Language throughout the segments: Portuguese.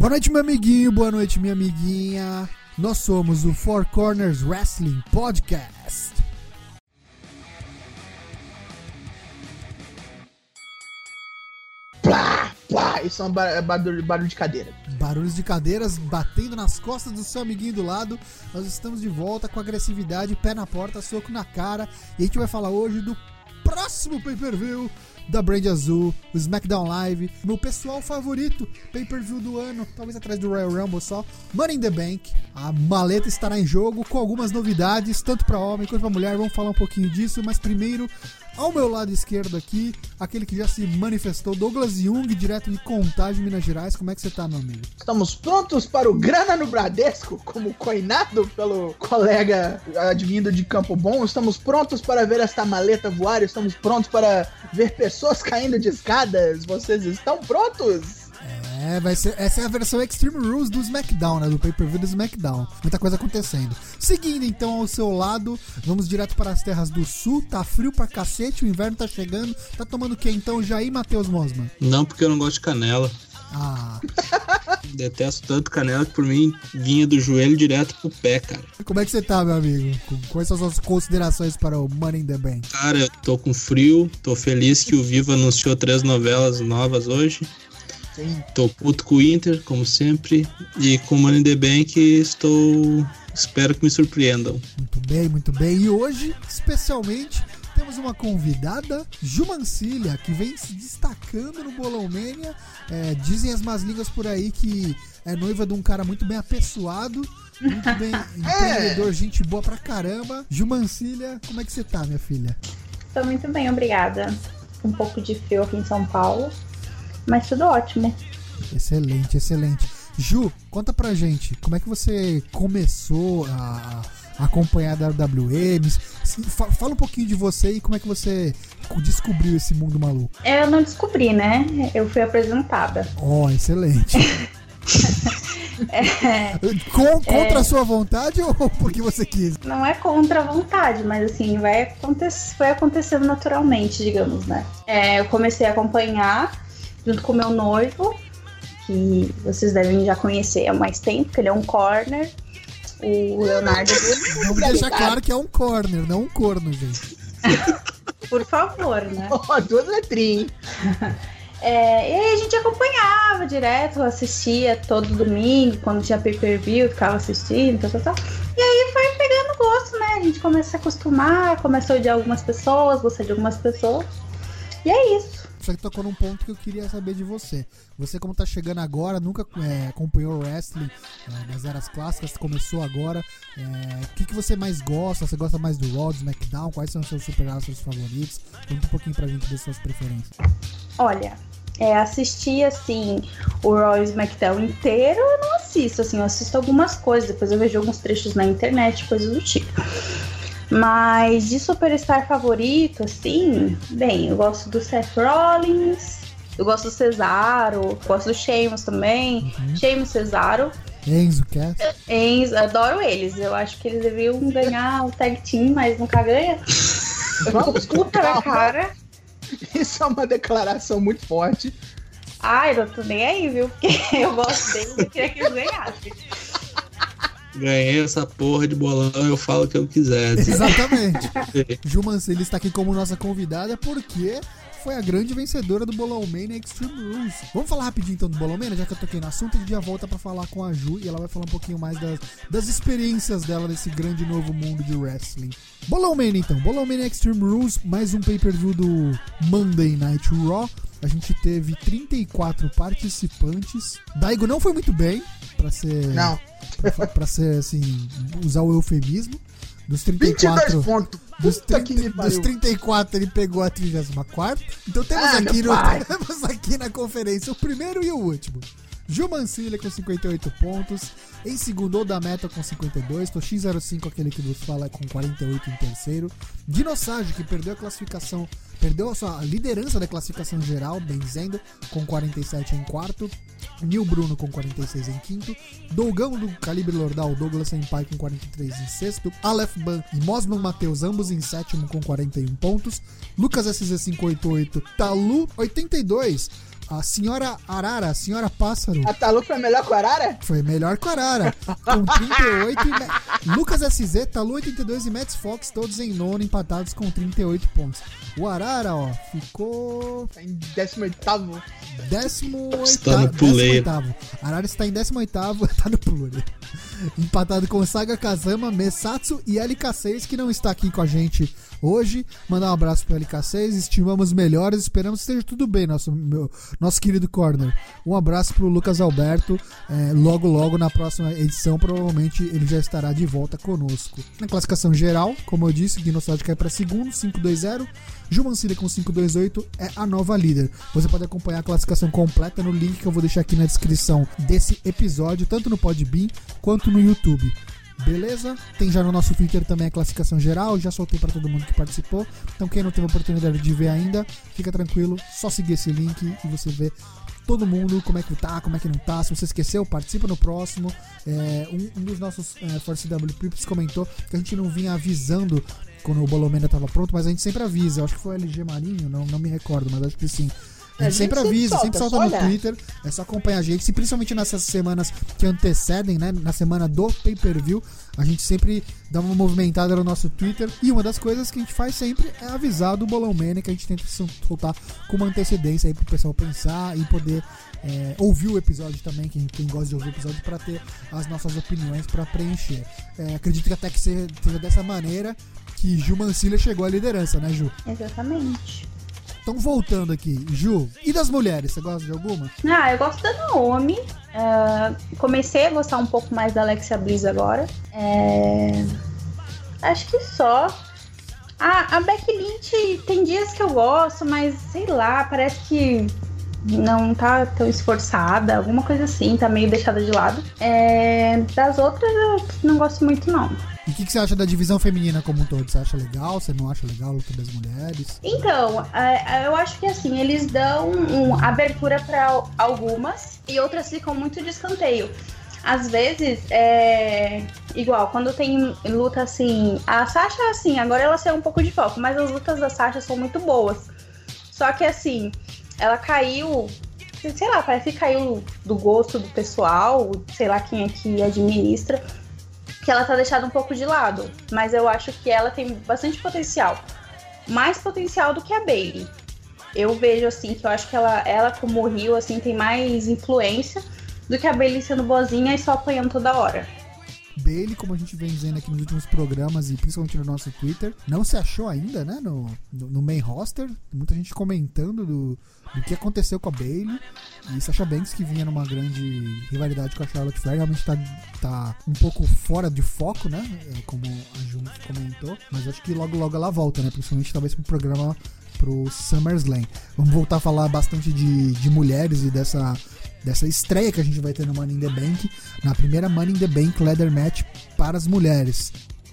Boa noite, meu amiguinho, boa noite, minha amiguinha. Nós somos o Four Corners Wrestling Podcast. Plá, plá. Isso é um ba- barulho, barulho de cadeira. Barulhos de cadeiras batendo nas costas do seu amiguinho do lado. Nós estamos de volta com agressividade, pé na porta, soco na cara. E a gente vai falar hoje do próximo pay-per-view da Brand Azul, o SmackDown Live, meu pessoal favorito, pay-per-view do ano, talvez atrás do Royal Rumble só, Money in the Bank. A maleta estará em jogo com algumas novidades, tanto para homem quanto para mulher. Vamos falar um pouquinho disso, mas primeiro ao meu lado esquerdo aqui, aquele que já se manifestou, Douglas Jung, direto de Contagem, Minas Gerais. Como é que você tá, meu amigo? Estamos prontos para o Grana no Bradesco, como coinado pelo colega advindo de Campo Bom. Estamos prontos para ver esta maleta voar. Estamos prontos para ver pessoas caindo de escadas. Vocês estão prontos? É, vai ser, essa é a versão Extreme Rules do SmackDown, né? Do pay-per-view do SmackDown. Muita coisa acontecendo. Seguindo então ao seu lado, vamos direto para as terras do sul. Tá frio pra cacete, o inverno tá chegando. Tá tomando o que então, Jair Matheus Mosman? Não, porque eu não gosto de canela. Ah, Detesto tanto canela que por mim vinha do joelho direto pro pé, cara. como é que você tá, meu amigo? Com- Quais são as suas considerações para o Money in the Bank? Cara, eu tô com frio, tô feliz que o Viva anunciou três novelas novas hoje. Tô puto com o Inter, como sempre. E com o Money in the Bank estou. Espero que me surpreendam. Muito bem, muito bem. E hoje, especialmente, temos uma convidada, Jumancília, que vem se destacando no Bolão Mania. É, dizem as más línguas por aí que é noiva de um cara muito bem apessoado, muito bem empreendedor, gente boa pra caramba. Jumancília, como é que você tá, minha filha? Tô muito bem, obrigada. Um pouco de frio aqui em São Paulo, mas tudo ótimo. Excelente, excelente. Ju, conta pra gente, como é que você começou a acompanhar a fa- Fala um pouquinho de você e como é que você descobriu esse mundo maluco. Eu não descobri, né? Eu fui apresentada. Ó, excelente. É, Com- contra a sua vontade ou porque você quis? não é contra a vontade, mas assim, vai acontecer, foi acontecendo naturalmente, digamos, né? É, eu comecei a acompanhar junto com meu noivo, que vocês devem já conhecer há mais tempo, que ele é um corner. O Leonardo, Vamos deixar claro que é um corner, não um corno, gente. por favor, né? Ó, duas letrinhas, hein? É, e aí a gente acompanhava direto, assistia todo domingo, quando tinha pay-per-view, ficava assistindo, tal, tal, tal. E aí foi pegando gosto, né? A gente começa a se acostumar, começou a odiar algumas pessoas, gostar de algumas pessoas. E é isso. Você tocou num ponto que eu queria saber de você. Você, como tá chegando agora, nunca é, acompanhou o wrestling é, das eras clássicas, começou agora. É, O que, que você mais gosta? Você gosta mais do Raw, do SmackDown? Quais são os seus super astros favoritos? Conta um pouquinho pra gente das suas preferências. Olha, é, assistir assim o Raw e o SmackDown inteiro, eu não assisto, assim, eu assisto algumas coisas, depois eu vejo alguns trechos na internet, coisas do tipo. Mas de superstar favorito, assim, bem, eu gosto do Seth Rollins, eu gosto do Cesaro, gosto do Sheamus também, Uhum. Sheamus, Cesaro, Enzo, Cass? Enzo, adoro eles, eu acho que eles deveriam ganhar o tag team, mas nunca ganha. Vamos com Puta na cara. Isso é uma declaração muito forte. Ai, eu tô nem aí, viu? Porque eu gosto deles e queria que eles ganhassem. Ganhei essa porra de bolão, eu falo o que eu quiser. Exatamente. Ju Mancini está aqui como nossa convidada porque foi a grande vencedora do Bolão Mania Extreme Rules. Vamos falar rapidinho então do Bolão Mania, já que eu toquei no assunto, a gente já volta pra falar com a Ju e ela vai falar um pouquinho mais das, das experiências dela nesse grande novo mundo de wrestling. Bolão Mania então, Bolão Mania Extreme Rules, mais um pay-per-view do Monday Night Raw. A gente teve 34 participantes. Daigo não foi muito bem, pra ser. Não. Pra, pra ser assim, usar o eufemismo. Dos 22 34. pontos. Dos, Puta que 30, me dos pariu. 34 ele pegou a 34. Então temos, Ah, aqui no, temos aqui na conferência o primeiro e o último. Gil Mancilha com 58 pontos. Em segundo, Oda Meta com 52. Toshi05, aquele que vos fala, com 48 em terceiro. Dinossauro, que perdeu a classificação, perdeu a sua liderança da classificação geral, benzendo, com 47 em quarto. Nil Bruno com 46 em quinto. Dougão do Calibre Lordal, Douglas Senpai com 43 em sexto. Aleph Ban e Mosman Matheus, ambos em sétimo com 41 pontos. Lucas SZ588, Talu 82. A senhora Arara, a senhora Pássaro, A Talu foi melhor que o Arara? foi melhor que o Arara. Com 38 e Me- Lucas SZ, Talu 82 e Mets Fox, todos em nono, empatados com 38 pontos. O Arara, ó, ficou Tá em 18º. 18 Está no puleiro. Arara está em 18 tá no pluri. Empatado com Saga Kazama, Mesatsu e LK6, que não está aqui com a gente hoje. Mandar um abraço pro LK6, estimamos melhores, esperamos que esteja tudo bem, nosso, meu- nosso querido corner. Um abraço pro Lucas Alberto. é, logo, logo na próxima edição, provavelmente ele já estará de volta conosco. Na classificação geral, como eu disse, Guinossauro cai para segundo, 5-2-0. Jumancilha com 528 é a nova líder. Você pode acompanhar a classificação completa no link que eu vou deixar aqui na descrição desse episódio, tanto no Podbean quanto no YouTube. Beleza? Tem já no nosso Twitter também a classificação geral, já soltei para todo mundo que participou. Então quem não teve a oportunidade de ver ainda, fica tranquilo, só seguir esse link e você vê todo mundo como é que tá, como é que não tá. Se você esqueceu, participa no próximo. É, um, um dos nossos é, Force W Pips comentou que a gente não vinha avisando quando o Bolomena tava pronto, mas a gente sempre avisa. Eu acho que foi o LG Marinho, não, não me recordo, mas acho que sim. A gente, A gente sempre sempre avisa, solta, sempre solta no. Twitter. É só acompanhar a gente. Se, principalmente nessas semanas que antecedem, né? Na semana do pay-per-view, a gente sempre dá uma movimentada no nosso Twitter. E uma das coisas que a gente faz sempre é avisar do Bolão Mania, que a gente tenta soltar com uma antecedência aí pro pessoal pensar e poder é, ouvir o episódio também, quem, quem gosta de ouvir o episódio, para ter as nossas opiniões para preencher. É, acredito que até que seja, seja dessa maneira que Ju Mancilha chegou à liderança, né, Ju? Exatamente. Então, voltando aqui, Ju, e das mulheres? Você gosta de alguma? Ah, eu gosto da Naomi. Ah, comecei a gostar um pouco mais da Alexia Bliss agora. É, Acho que só. A, a Becky Lynch tem dias que eu gosto, mas sei lá, parece que não tá tão esforçada, alguma coisa assim, tá meio deixada de lado. É, Das outras eu não gosto muito, não. E o que, que você acha da divisão feminina como um todo? Você acha legal? Você não acha legal a luta das mulheres? Então, é, é, eu acho que assim, eles dão abertura para algumas e outras ficam muito de escanteio. Às vezes, é igual, quando tem luta assim, a Sasha, assim, agora ela saiu um pouco de foco, mas as lutas da Sasha são muito boas. Só que assim, ela caiu, sei lá, parece que caiu do gosto do pessoal, sei lá quem é que administra, que ela tá deixada um pouco de lado. Mas eu acho que ela tem bastante potencial mais potencial do que a Bailey. Eu vejo assim que eu acho que ela, ela como Rio assim tem mais influência do que a Bailey sendo boazinha e só apanhando toda hora. Bailey, como a gente vem dizendo aqui nos últimos programas e principalmente no nosso Twitter, não se achou ainda, né? No, no, no main roster. Muita gente comentando do, do que aconteceu com a Bailey. E Sasha Banks, que vinha numa grande rivalidade com a Charlotte Flair, realmente tá, tá um pouco fora de foco, né? É, como a Ju comentou. Mas acho que logo logo ela volta, né? Principalmente talvez pro programa pro SummerSlam. Vamos voltar a falar bastante de, de mulheres e dessa, dessa estreia que a gente vai ter no Money in the Bank, na primeira Money in the Bank Leather Match para as mulheres.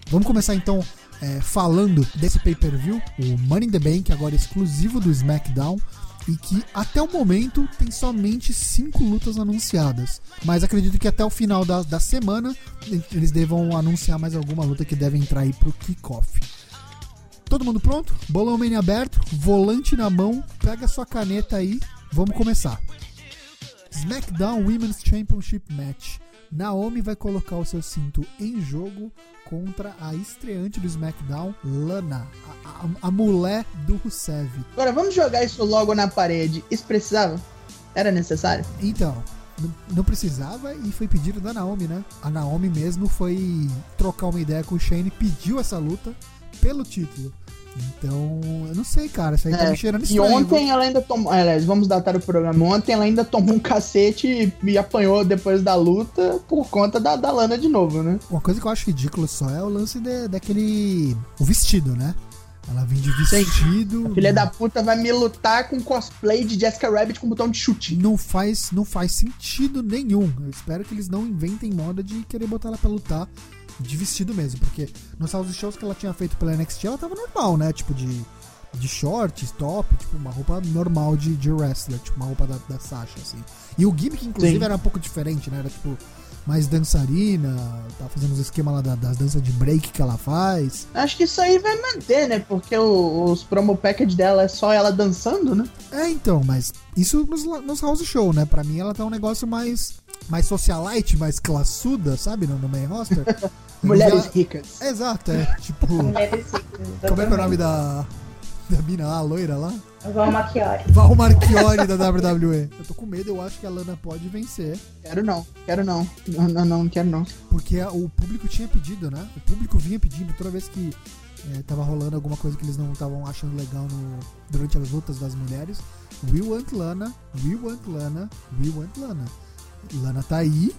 Vamos começar então é, falando desse pay-per-view, o Money in the Bank, agora exclusivo do SmackDown, e que até o momento tem somente cinco lutas anunciadas. Mas acredito que até o final da, da semana eles devam anunciar mais alguma luta que deve entrar aí pro kickoff. Todo mundo pronto? Bolão mania aberto, volante na mão, pega sua caneta aí, vamos começar. SmackDown Women's Championship Match. Naomi vai colocar o seu cinto em jogo contra a estreante do SmackDown, Lana, a, a, a mulher do Rusev. Agora vamos jogar isso logo na parede. Isso precisava? Era necessário? Então, não- precisava e foi pedido da Naomi, né? A Naomi mesmo foi trocar uma ideia com o Shane, pediu essa luta pelo título. Então, eu não sei, cara, isso aí tá É, me cheirando E estranho. ontem ela ainda tomou. Aliás, vamos datar o programa. Ontem ela ainda tomou um cacete e, e apanhou depois da luta por conta da, da Lana de novo, né? Uma coisa que eu acho ridículo só é o lance de- daquele. O vestido, né? Ela vem de vestido. Filha da puta vai me lutar com cosplay de Jessica Rabbit com botão de chute. Não faz, não faz sentido nenhum. Eu espero que eles não inventem moda de querer botar ela pra lutar de vestido mesmo. Porque nos house shows que ela tinha feito pela NXT, ela tava normal, né? Tipo, de, de shorts, top, tipo, uma roupa normal de, de wrestler, tipo, uma roupa da, da Sasha, assim. E o gimmick, inclusive, Sim. era um pouco diferente, né? Era tipo mais dançarina, tá fazendo os esquemas lá da- das danças de break que ela faz. Acho que isso aí vai manter, né? Porque o- os promo package dela é só ela dançando, né? É, então, mas isso nos, nos house show, né? Pra mim ela tá um negócio mais mais socialite, mais classuda, sabe? No, no main roster. Mulheres ela- ricas. Exato, é. Tipo, Mulheres como é que é o nome da, da mina lá, a loira lá? Val Machiori. Val Marchiori da WWE. Eu tô com medo, eu acho que a Lana pode vencer. Quero não, quero não. Não, não, não, não quero não. Porque o público tinha pedido, né? O público vinha pedindo toda vez que é, tava rolando alguma coisa que eles não estavam achando legal no- durante as lutas das mulheres. We want Lana, we want Lana, we want Lana. Lana tá aí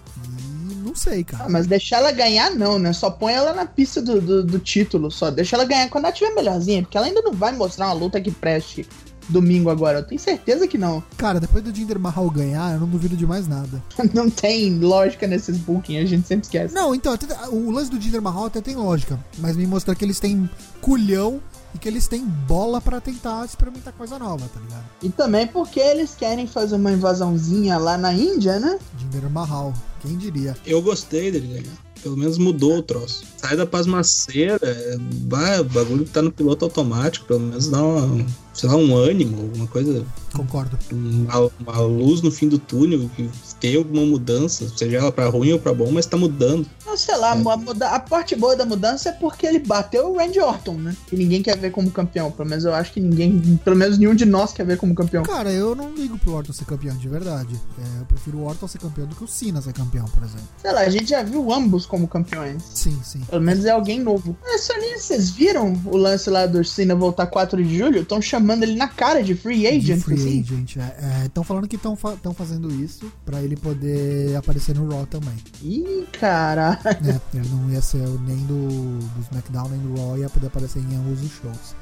e não sei, cara. Ah, mas deixar ela ganhar, não, né? Só põe ela na pista do, do, do título, só. Deixa ela ganhar quando ela tiver melhorzinha, porque ela ainda não vai mostrar uma luta que preste domingo agora. Eu tenho certeza que não. Cara, depois do Jinder Mahal ganhar, eu não duvido de mais nada. Não tem lógica nesses booking, a gente sempre esquece. Não, então, o lance do Jinder Mahal até tem lógica, mas me mostra que eles têm culhão e que eles têm bola pra tentar experimentar coisa nova, tá ligado? E também porque eles querem fazer uma invasãozinha lá na Índia, né? Jinder Mahal, quem diria? Eu gostei dele ganhar. Pelo menos mudou o troço. Sai da pasmaceira, é, vai, o bagulho que tá no piloto automático, pelo menos dá uma, sei lá, um ânimo, alguma coisa, Concordo. uma, uma luz no fim do túnel, que tem alguma mudança, seja ela pra ruim ou pra bom, mas tá mudando. Não, sei lá, a, muda- a parte boa da mudança é porque ele bateu o Randy Orton, né? E ninguém quer ver como campeão. Pelo menos eu acho que ninguém, pelo menos nenhum de nós quer ver como campeão. Cara, eu não ligo pro Orton ser campeão de verdade. É, eu prefiro o Orton ser campeão do que o Cena ser campeão, por exemplo. Sei lá, a gente já viu ambos como campeões. Sim, sim. Pelo menos é alguém novo. Mas, Soninha, vocês viram o lance lá do Cena voltar 4 de julho? Estão chamando ele na cara de free agent, de free assim. agent. Estão falando que estão fazendo isso pra ele poder aparecer no Raw também. Ih, caralho. né? Ele não ia ser nem do, do SmackDown nem do Raw, ia poder aparecer em ambos os shows.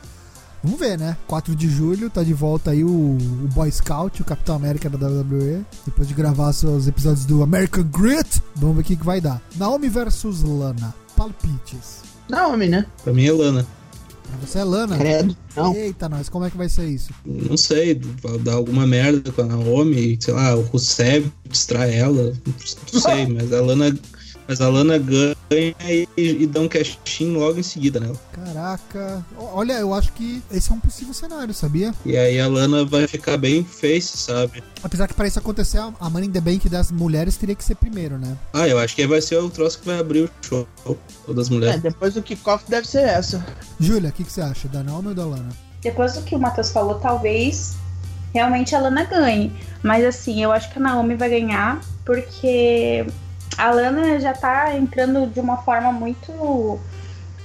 Vamos ver, né? 4 de julho, tá de volta aí o, o Boy Scout, o Capitão América da WWE. Depois de gravar seus episódios do American Grit, vamos ver o que, que vai dar. Naomi versus Lana. Palpites. Homem, né? Pra mim é Lana. Você é Lana? Credo. Não. Eita, nós, como é que vai ser isso? Não sei, vai dar alguma merda com a Naomi, sei lá, o Rusev distrai ela, não sei, mas a Lana, mas a Lana ganha e, e dá um cashin logo em seguida nela. Caraca. Olha, eu acho que esse é um possível cenário, sabia? E aí a Lana vai ficar bem face, sabe? Apesar que para isso acontecer, a- Money in the Bank das mulheres teria que ser primeiro, né? Ah, eu acho que vai ser o troço que vai abrir o show das É, mulheres. depois do kickoff deve ser essa. Júlia, o que, que você acha? Da Naomi ou da Lana? Depois do que o Matheus falou, talvez realmente a Lana ganhe. Mas assim, eu acho que a Naomi vai ganhar porque a Lana já tá entrando de uma forma muito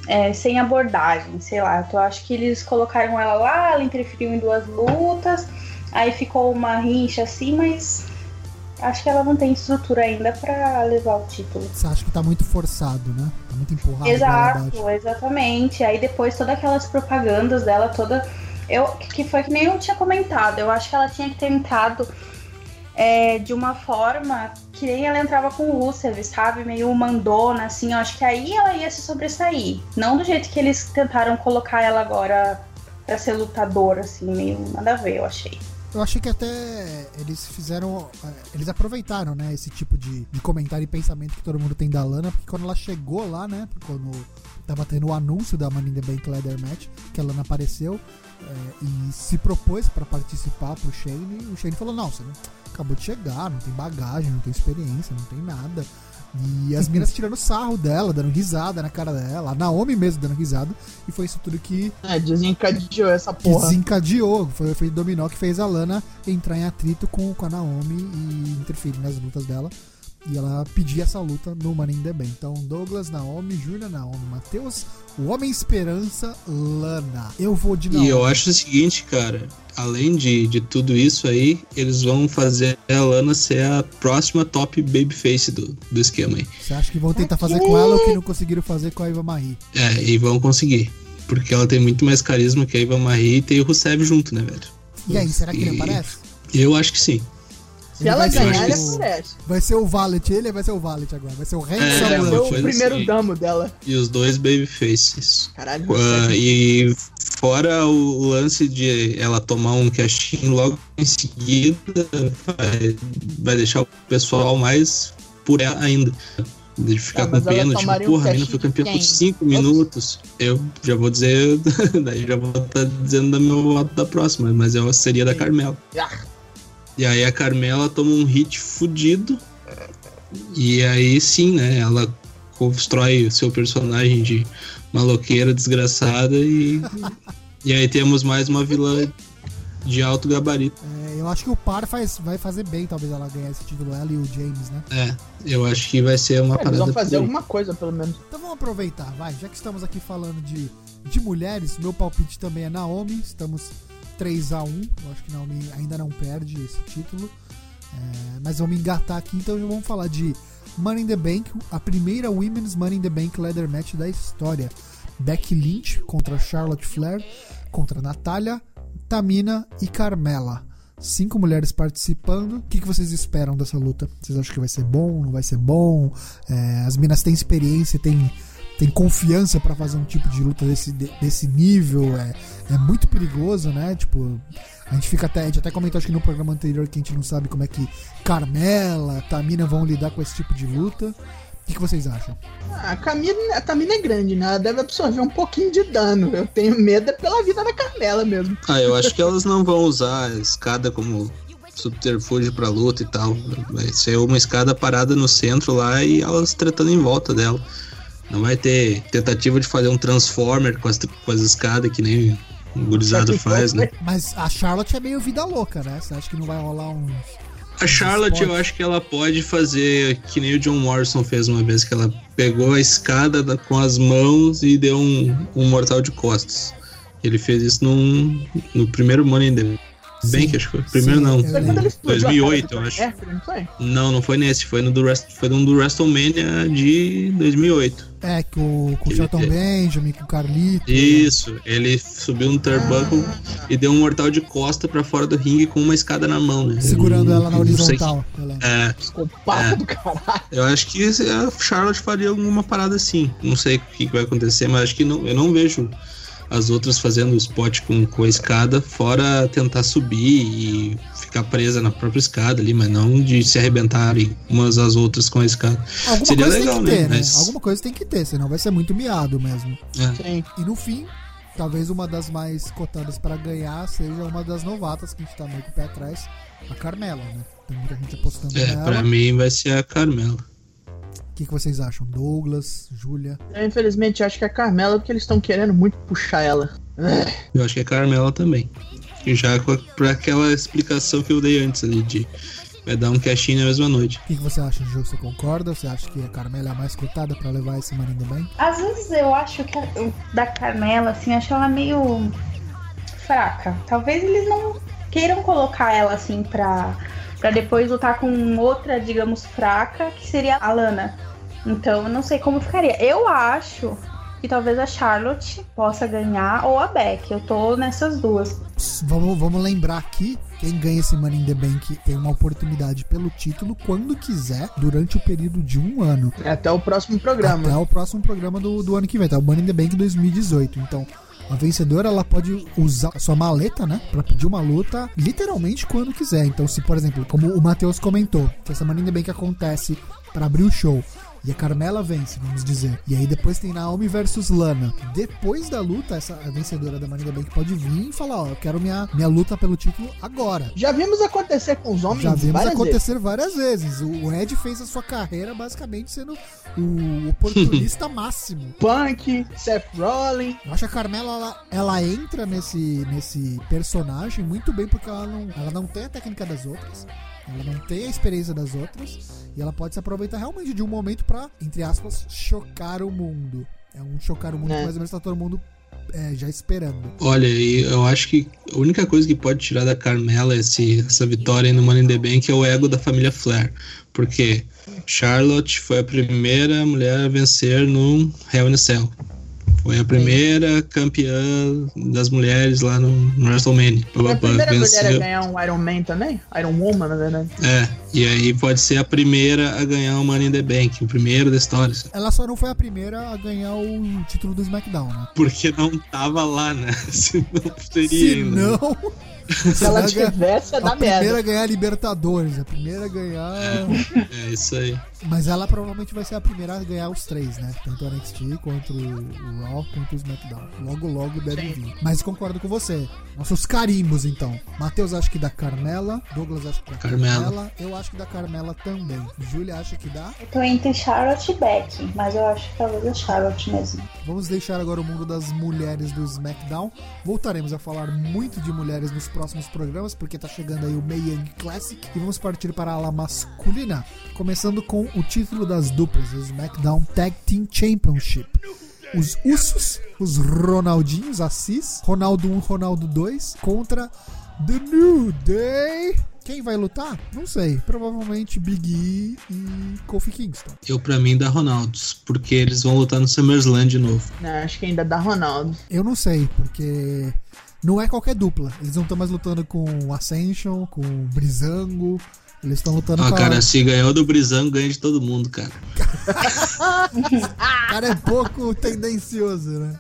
é, sem abordagem, sei lá. Eu acho que eles colocaram ela lá, ela interferiu em duas lutas, aí ficou uma rincha assim, mas acho que ela não tem estrutura ainda pra levar o título. Você acha que tá muito forçado, né? Tá muito empurrado. Exato, exatamente. Aí depois todas aquelas propagandas dela toda. Eu, que foi que nem eu tinha comentado. Eu acho que ela tinha que ter entrado é, de uma forma que nem ela entrava com o Rusev, sabe? Meio mandona, assim. Eu acho que aí ela ia se sobressair. Não do jeito que eles tentaram colocar ela agora pra ser lutadora, assim, meio nada a ver, eu achei. Eu achei que até eles fizeram. eh, Eles aproveitaram, né? Esse tipo de, de comentário e pensamento que todo mundo tem da Lana, porque quando ela chegou lá, né? Quando tava tendo o anúncio da Money in the Bank Leather Match, que a Lana apareceu eh, e se propôs pra participar pro Shane, o Shane falou: Não, você não, acabou de chegar, não tem bagagem, não tem experiência, não tem nada. E as minas tirando sarro dela, dando risada na cara dela, a Naomi mesmo dando risada, e foi isso tudo que É, desencadeou essa porra. desencadeou. Foi o efeito dominó que fez a Lana entrar em atrito com, com a Naomi e interferir nas lutas dela. E ela pedia essa luta no Money in the Bank. Então, Douglas, Naomi, Júlia, Naomi, Matheus, o Homem Esperança, Lana. Eu vou de Naomi. E eu acho o seguinte, cara, além de, de tudo isso aí, eles vão fazer a Lana ser a próxima top babyface do, do esquema aí. Você acha que vão tentar fazer com ela o que não conseguiram fazer com a Eva Marie? É, e vão conseguir. Porque ela tem muito mais carisma que a Eva Marie e tem o Rusev junto, né, velho? E aí, será que ele E- aparece? Eu acho que sim. Se ela vai ser ganhar, ele o- aparece. Vai ser o Valet, ele vai ser o Valet agora. Vai ser o Rei É, Ele não, vai ser o primeiro assim. damo dela. E os dois babyfaces. Caralho, você- e fora o lance de ela tomar um cashinho logo em seguida, vai, vai deixar o pessoal mais por ela ainda. De ficar Ah, com ela pena, tipo, um porra, a mina foi campeã por quem? 5 minutos. Eu já vou dizer, daí já vou estar dizendo da meu voto da próxima, mas eu seria da. Carmela. Ah. E aí a Carmela toma um hit fudido. E aí sim, né? Ela constrói o seu personagem de maloqueira desgraçada e. e aí temos mais uma vilã de alto gabarito. É, eu acho que o par faz, vai fazer bem, talvez ela ganhar esse título, ela e o James, né? É, eu acho que vai ser uma É, eles parada. vão fazer alguma coisa, pelo menos. Então vamos aproveitar, vai. Já que estamos aqui falando de, de mulheres, meu palpite também é Naomi. Estamos 3 a 1 Eu acho que Naomi ainda não perde esse título. É, mas vamos engatar aqui, então já vamos falar de Money in the Bank, a primeira Women's Money in the Bank Leather Match da história. Becky Lynch contra Charlotte Flair, contra Natália, Tamina e Carmela. Cinco mulheres participando. O que, que vocês esperam dessa luta? Vocês acham que vai ser bom? Não vai ser bom? É, as minas têm experiência, têm, têm confiança pra fazer um tipo de luta desse, de- desse nível. É, é muito perigoso, né? Tipo, a gente fica até. A gente até comentou acho que no programa anterior que a gente não sabe como é que Carmela, Tamina vão lidar com esse tipo de luta. O que, que vocês acham? Ah, a Camila, a Tamina é grande, né? Ela deve absorver um pouquinho de dano. Eu tenho medo é pela vida da Carmela mesmo. Ah, eu acho que elas não vão usar a escada como subterfúgio pra luta e tal. Vai ser uma escada parada no centro lá e elas tretando em volta dela. Não vai ter tentativa de fazer um transformer com as, com as escadas que nem o gurizado faz, né? Mas a Charlotte é meio vida louca, né? Você acha que não vai rolar um. A Charlotte, eu acho que ela pode fazer que nem o John Morrison fez uma vez, que ela pegou a escada da- com as mãos e deu um, um mortal de costas. Ele fez isso num, no primeiro Money in the Bank, Sim, acho que foi. Primeiro sim, não. eu Foi quando ele explodiu a 2008, cara do eu acho. Mercury, não foi? Não, não foi nesse, foi no do, Rest, foi no do WrestleMania de 2008. É, com, com o Shelton Benjamin, com o Carlito. Isso, ele subiu no turnbuckle e deu um mortal de costa pra fora do ringue com uma escada na mão, né? Segurando Eu ela na horizontal. que- É, Psicopata É. do caralho. Eu acho que a Charlotte faria alguma parada assim. Não sei o que, que vai acontecer, mas acho que não, eu não vejo as outras fazendo o spot com, com a escada, fora tentar subir e ficar presa na própria escada ali, mas não de se arrebentarem umas às outras com a escada. Alguma Seria coisa legal, tem que né? ter, né? Mas- Alguma coisa tem que ter, senão vai ser muito miado mesmo. É. Sim. E no fim, talvez uma das mais cotadas pra ganhar seja uma das novatas que a gente tá meio com o pé atrás, a Carmela, né? Tem muita gente apostando É, nela. pra mim vai ser a Carmela. O que, que vocês acham? Douglas, Júlia? Eu, infelizmente, acho que é a Carmela, porque eles estão querendo muito puxar ela. Eu acho que é a Carmela também. E já com a- por aquela explicação que eu dei antes ali de vai dar um cashinho na mesma noite. O que, que você acha, Ju? Você concorda? Você acha que a Carmela é a mais cotada pra levar esse the Bank? Às vezes eu acho que a, da Carmela, assim, acho ela meio fraca. Talvez eles não queiram colocar ela assim pra, pra depois lutar com outra, digamos, fraca, que seria a Lana. Então eu não sei como ficaria. Eu acho que talvez a Charlotte possa ganhar ou a Beck. Eu tô nessas duas. Vamos, vamos lembrar aqui, quem ganha esse Money in the Bank tem uma oportunidade pelo título quando quiser, durante o período de um ano. Até o próximo programa. Até o próximo programa do, do ano que vem, tá? O Money in the Bank 2018. Então, a vencedora ela pode usar a sua maleta, né? Pra pedir uma luta literalmente quando quiser. Então, se, por exemplo, como o Matheus comentou, que essa in the Bank acontece pra abrir o show. E a Carmela vence, vamos dizer. E aí depois tem Naomi versus Lana. Depois da luta, essa vencedora da Money in the Bank pode vir e falar, ó, eu quero minha, minha luta pelo título agora. Já vimos acontecer com os homens Já vimos várias vezes. acontecer várias vezes. O Ed fez a sua carreira basicamente sendo o oportunista máximo. Punk, Seth Rollins. Eu acho que a Carmela ela, ela entra nesse, nesse personagem muito bem porque ela não, ela não tem a técnica das outras. Ela não tem a experiência das outras e ela pode se aproveitar realmente de um momento pra, entre aspas, chocar o mundo. É um chocar o mundo É. que mais ou menos tá todo mundo é, já esperando. Olha, e eu acho que a única coisa que pode tirar da Carmela esse, essa vitória aí no Money in the Bank é o ego da família Flair. Porque Charlotte foi a primeira mulher a vencer no Hell in a Cell. Foi a primeira campeã das mulheres lá no, no WrestleMania. Foi a primeira mulher a venceu- ganhar um Iron Man também? Iron Woman, na verdade. É, e aí pode ser a primeira a ganhar o Money in the Bank, o primeiro da história. assim. Ela só não foi a primeira a ganhar o título do SmackDown, né? Porque não tava lá, né? Senão teria Se ainda. não, Se ela tivesse, ia a dar primeira merda. a ganhar a Libertadores, a primeira a ganhar. É isso aí. Mas ela provavelmente vai ser a primeira a ganhar os três, né? Tanto o NXT quanto o Raw quanto o SmackDown. Logo, logo deve Sim. vir. Mas concordo com você. Nossos carimbos, então. Matheus acha que da Carmela. Douglas acha que da Carmela. Carmela. Eu acho que da Carmela também. Júlia acha que dá. Eu tô entre Charlotte e Becky, mas eu acho que talvez a Charlotte mesmo. Vamos deixar agora o mundo das mulheres do SmackDown. Voltaremos a falar muito de mulheres nos próximos programas, porque tá chegando aí o Mae Young Classic. E vamos partir para a ala masculina, começando com o título das duplas, o SmackDown Tag Team Championship. Os Usos, os Ronaldinhos, Assis, Ronaldo 1, Ronaldo 2, contra The New Day. Quem vai lutar? Não sei. Provavelmente Big E e Kofi Kingston. Eu, pra mim, da Ronaldos, porque eles vão lutar no SummerSlam de novo. Não, acho que ainda dá Ronaldo. Eu não sei, porque não é qualquer dupla. Eles não estão mais lutando com Ascension, com Brizango. Eles estão lutando Ah, com a... cara, se ganhou do Brizango, ganha de todo mundo, cara. cara é pouco tendencioso, né?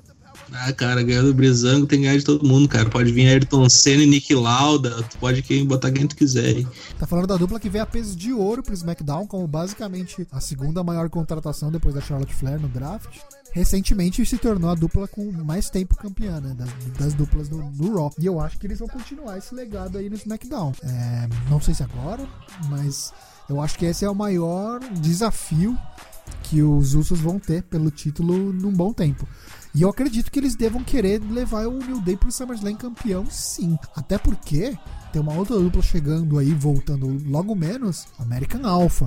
Ah, cara, ganhou do Brizango, tem que ganhar de todo mundo, cara. Pode vir Ayrton Senna e Nick Lauda, tu pode quem botar quem tu quiser aí. Tá falando da dupla que veio a peso de ouro pro SmackDown, como basicamente a segunda maior contratação depois da Charlotte Flair no draft. Recentemente se tornou a dupla com mais tempo campeã, né? Das, das duplas do, do Raw. E eu acho que eles vão continuar esse legado aí no SmackDown. É, não sei se agora, mas eu acho que esse é o maior desafio que os Usos vão ter pelo título num bom tempo. E eu acredito que eles devam querer levar o New Day pro SummerSlam campeão, sim. Até porque tem uma outra dupla chegando aí, voltando logo menos, American Alpha.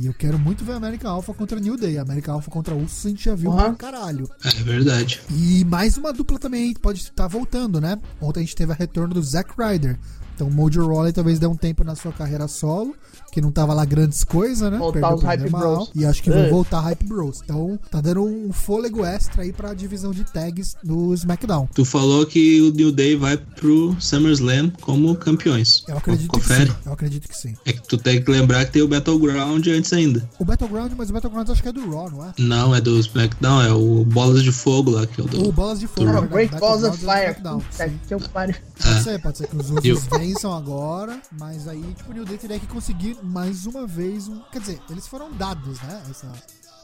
E eu quero muito ver American Alpha contra New Day. American Alpha contra Usos a gente já viu Uhum. pra caralho. É verdade. E mais uma dupla também pode estar voltando, né? Ontem a gente teve a retorno do Zack Ryder. Então o Mojo Rawley talvez dê um tempo na sua carreira solo, que não tava lá grandes coisas, né? Voltar Perdeu os Hype Mahal, Bros. E acho que vão É. voltar Hype Bros. Então tá dando um fôlego extra aí pra divisão de tags do SmackDown. Tu falou que o New Day vai pro SummerSlam como campeões. Eu acredito que Confere. sim. Eu acredito que sim. É que tu tem que lembrar que tem o Battleground antes ainda. O Battleground, mas o Battleground acho que é do Raw, não é? Não, é do SmackDown, é o Bolas de Fogo lá, que é o do. Bolas de Fogo. Não, verdade. Great Balls of é Fire. Sim. que eu pariu. Pode ser, pode ser que os Eu- Usos vençam agora, mas aí, tipo, o New Day teria que conseguir mais uma vez um. Quer dizer, eles foram dados, né? Essa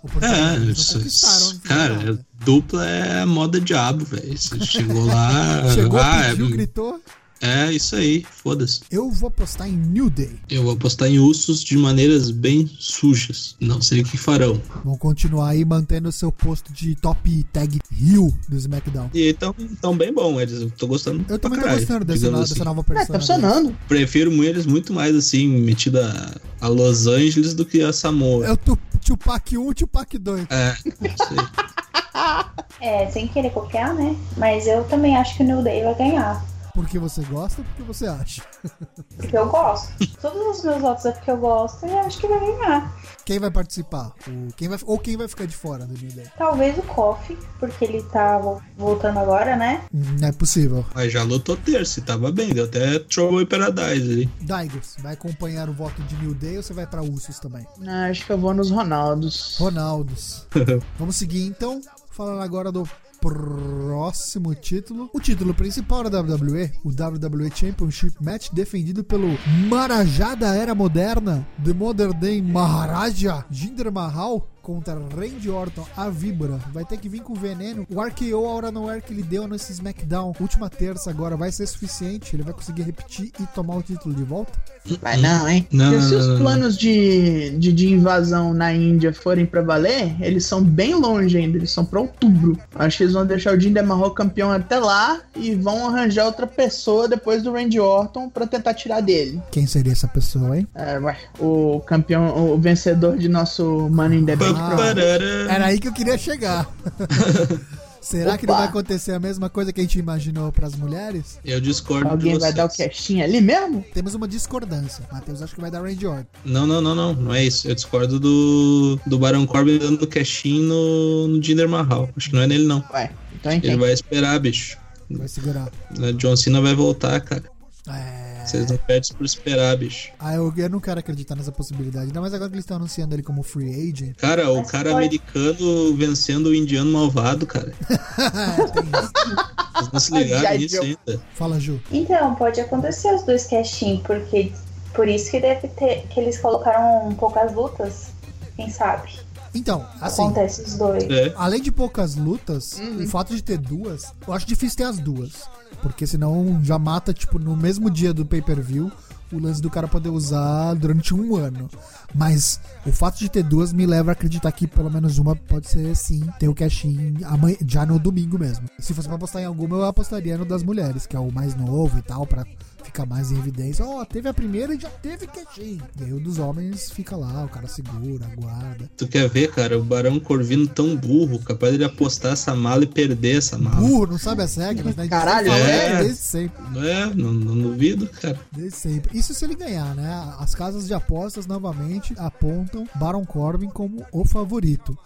oportunidade. É, eles isso, cara, dupla é moda diabo, velho. Você chegou lá. Chegou, ah, pediu, é, gritou. É isso aí, foda-se. Eu vou apostar em New Day. Eu vou apostar em ursos de maneiras bem sujas. Não sei o que farão. Vão continuar aí mantendo o seu posto de top tag heel do SmackDown. E então, tão bem bom, eles. Eu tô gostando. Eu também tô caralho, gostando dessa, no- assim. dessa nova É, persona. tá funcionando. Prefiro eles muito mais assim, metido a, Los Angeles do que a Samoa. É o Tu- Tupac 1 e Tupac 2. É, isso aí. É, sem querer copiar, né? Mas eu também acho que o New Day vai ganhar. Porque você gosta ou porque você acha? Porque eu gosto. Todos os meus votos é porque eu gosto e acho que vai ganhar. Quem vai participar? O- quem vai, ou quem vai ficar de fora do New Day? Talvez o Kofi, porque ele tá vo- voltando agora, né? Hum, Não é possível. Mas já lutou terça, e tava bem, deu até Trouble in Paradise ali. Daigos, vai acompanhar o voto de New Day ou você vai pra Usos também? Não, acho que eu vou nos Ronaldos. Ronaldos. Vamos seguir então, falando agora do próximo título. O título principal da WWE, o WWE Championship Match, defendido pelo Marajá da Era Moderna, The Modern Day Maharaja, Jinder Mahal. Contra Randy Orton, a Víbora. Vai ter que vir com veneno. O RKO, a hora no air que ele deu nesse SmackDown, última terça agora, vai ser suficiente. Ele vai conseguir repetir e tomar o título de volta? Vai não, hein? Não, Porque se não, os não, não. planos de, de, de invasão na Índia forem pra valer, eles são bem longe ainda, eles são pra outubro. Acho que eles vão deixar o Jinder Mahal campeão até lá e vão arranjar outra pessoa depois do Randy Orton pra tentar tirar dele. Quem seria essa pessoa, hein? É, ué, o campeão, o vencedor de nosso Money in the Bank. Ah. Era aí que eu queria chegar. Será que não Opa. vai acontecer a mesma coisa que a gente imaginou pras mulheres? Eu discordo Alguém vai dar o castinho ali mesmo? Temos uma discordância. Matheus acho que vai dar Randy Orton. Não, não, não, não. Não é isso. Eu discordo do, do Baron Corbin dando cashin no, no Jinder Mahal. Acho que não é nele, não. Ué, Então Ele vai esperar, bicho. Vai segurar. A John Cena vai voltar, cara. É. Vocês não perdem isso por esperar, bicho. Ah, eu, eu não quero acreditar nessa possibilidade. Ainda mais agora que eles estão anunciando ele como free agent. Cara, o Mas cara pode- americano vencendo o indiano malvado, cara. Tem isso. Vocês não se ligaram nisso ainda. Fala, Ju. Então, pode acontecer os dois casting, porque por isso que deve ter. que eles colocaram poucas lutas. Quem sabe? Então, assim, Acontece os dois. É. além de poucas lutas, Uhum. o fato de ter duas, eu acho difícil ter as duas. Porque senão já mata, tipo, no mesmo dia do pay-per-view, o lance do cara poder usar durante um ano. Mas o fato de ter duas me leva a acreditar que pelo menos uma pode ser sim, ter o cash-in já no domingo mesmo. Se fosse pra apostar em alguma, eu apostaria no das mulheres, que é o mais novo e tal, pra ficar mais em evidência. Ó, teve a primeira e já teve cash-in. E aí o dos homens fica lá, o cara segura, aguarda. Tu quer ver, cara, o Barão Corvino tão burro, capaz de ele apostar essa mala e perder essa mala. Burro, não sabe as regras, né? Caralho, é. Desde sempre. Não é? Não, não duvido, cara. Desde sempre. Isso se ele ganhar, né? As casas de apostas novamente apontam Baron Corbin como o favorito.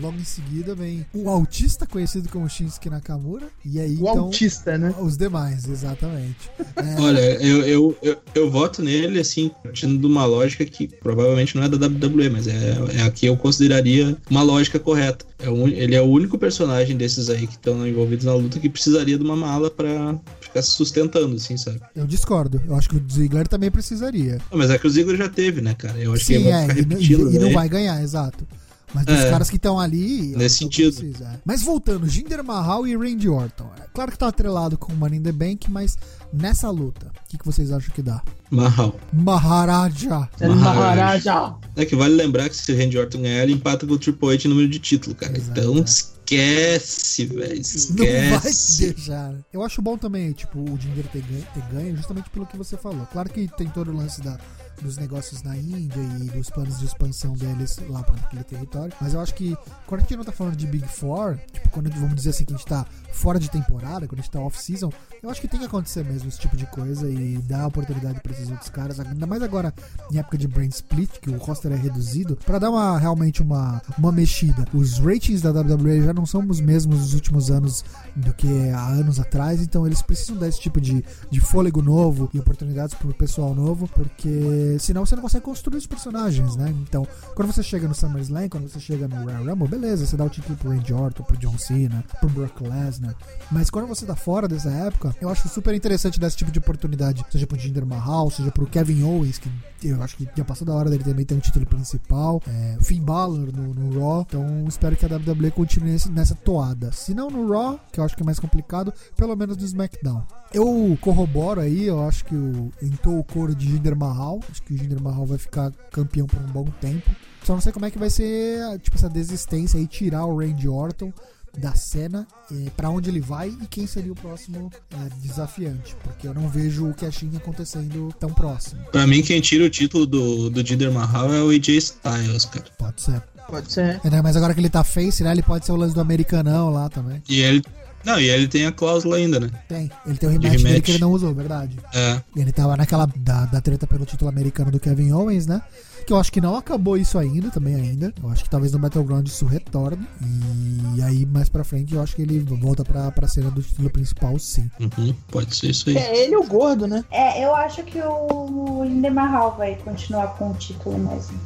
Logo em seguida vem o autista conhecido como Shinsuke Nakamura. E aí, O então, autista, né? os demais, exatamente. É, Olha, eu, eu, eu, eu voto nele, assim, partindo de uma lógica que provavelmente não é da WWE, mas é, é a que eu consideraria uma lógica correta. É o, ele é o único personagem desses aí que estão envolvidos na luta que precisaria de uma mala pra ficar se sustentando, assim, sabe? eu discordo. Eu acho que o Ziggler também precisaria. Não, mas é que o Ziggler já teve, né, cara? Eu acho que Sim, ele vai é. ficar E, não- repetindo. e- e não né? vai ganhar, exato. Mas dos É. caras que estão ali. eu Nesse sentido. precisa, é. Mas voltando, Jinder Mahal e Randy Orton. É claro que tá atrelado com o Money in the Bank, mas nessa luta, o que, que vocês acham que dá? Mahal. Maharaja. Sendo Maharaja. Maharaja. É que vale lembrar que se o Randy Orton ganhar, ele empata com o Triple H em número de título, cara. Exato, então é. esquece, velho. Não vai Esquece. deixar. Eu acho bom também, tipo, o Jinder ter ganho, ter ganho justamente pelo que você falou. Claro que tem todo o lance da, dos negócios na Índia e dos planos de expansão deles lá para aquele território. Mas eu acho que quando a gente não tá falando de Big Four, tipo, quando vamos dizer assim que a gente tá fora de temporada, quando a gente tá off-season, eu acho que tem que acontecer mesmo esse tipo de coisa e dar oportunidade pra esses outros caras. Ainda mais agora em época de brand split, que o roster é reduzido, pra dar uma realmente uma, uma mexida. Os ratings da WWE já não são os mesmos nos últimos anos do que há anos atrás, então eles precisam dar esse tipo de, de fôlego novo e oportunidades pro pessoal novo, porque senão você não consegue construir os personagens, né? Então, quando você chega no SummerSlam, quando você chega no Royal Rumble, beleza, você dá o título pro Randy Orton, pro John Cena, pro Brock Lesnar, mas quando você tá fora dessa época, eu acho super interessante dar esse tipo de oportunidade, seja pro Jinder Mahal, seja pro Kevin Owens, que eu acho que já passou da hora dele também ter um título principal, é, Finn Balor no, no Raw, então espero que a WWE continue nesse- nessa toada. Se não no Raw, que eu acho que é mais complicado, pelo menos no SmackDown. Eu corroboro aí, eu acho que o, entrou o coro de Jinder Mahal, acho que o Jinder Mahal vai ficar campeão por um bom tempo. Só não sei como é que vai ser, tipo, essa desistência aí, tirar o Randy Orton da cena, eh, pra onde ele vai e quem seria o próximo eh, desafiante, porque eu não vejo o Cashin acontecendo tão próximo. Pra mim, quem tira o título do, do Jinder Mahal é o AJ Styles, cara. Pode ser. Pode ser. Ainda mais agora que ele tá face, né? Ele pode ser o lance do americanão lá também. E ele. Não, e ele tem a cláusula ainda, né? Tem. Ele tem o rematch, dele rematch. que ele não usou, verdade. É. Ele tava naquela da, da treta pelo título americano do Kevin Owens, né? Que eu acho que não acabou isso ainda, também ainda. Eu acho que talvez no Battleground isso retorne. E aí, mais pra frente, eu acho que ele volta pra, pra cena do título principal, sim. Uhum, pode ser isso aí. É ele o gordo, né? É, eu acho que o Jinder Mahal vai continuar com o título mesmo.